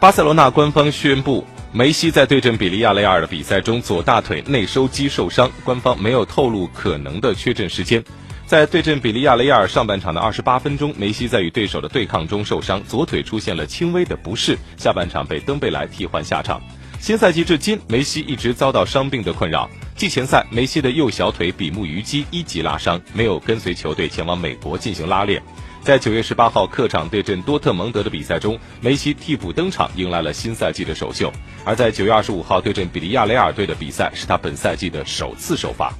巴塞罗那官方宣布，梅西在对阵比利亚雷尔的比赛中左大腿内收肌受伤，官方没有透露可能的缺阵时间。在对阵比利亚雷尔上半场的二十八分钟，梅西在与对手的对抗中受伤，左腿出现了轻微的不适，下半场被登贝莱替换下场。新赛季至今，梅西一直遭到伤病的困扰。季前赛，梅西的右小腿比目鱼肌一级拉伤，没有跟随球队前往美国进行拉练。在九月十八号客场对阵多特蒙德的比赛中，梅西替补登场，迎来了新赛季的首秀；而在九月二十五号对阵比利亚雷尔队的比赛，是他本赛季的首次首发。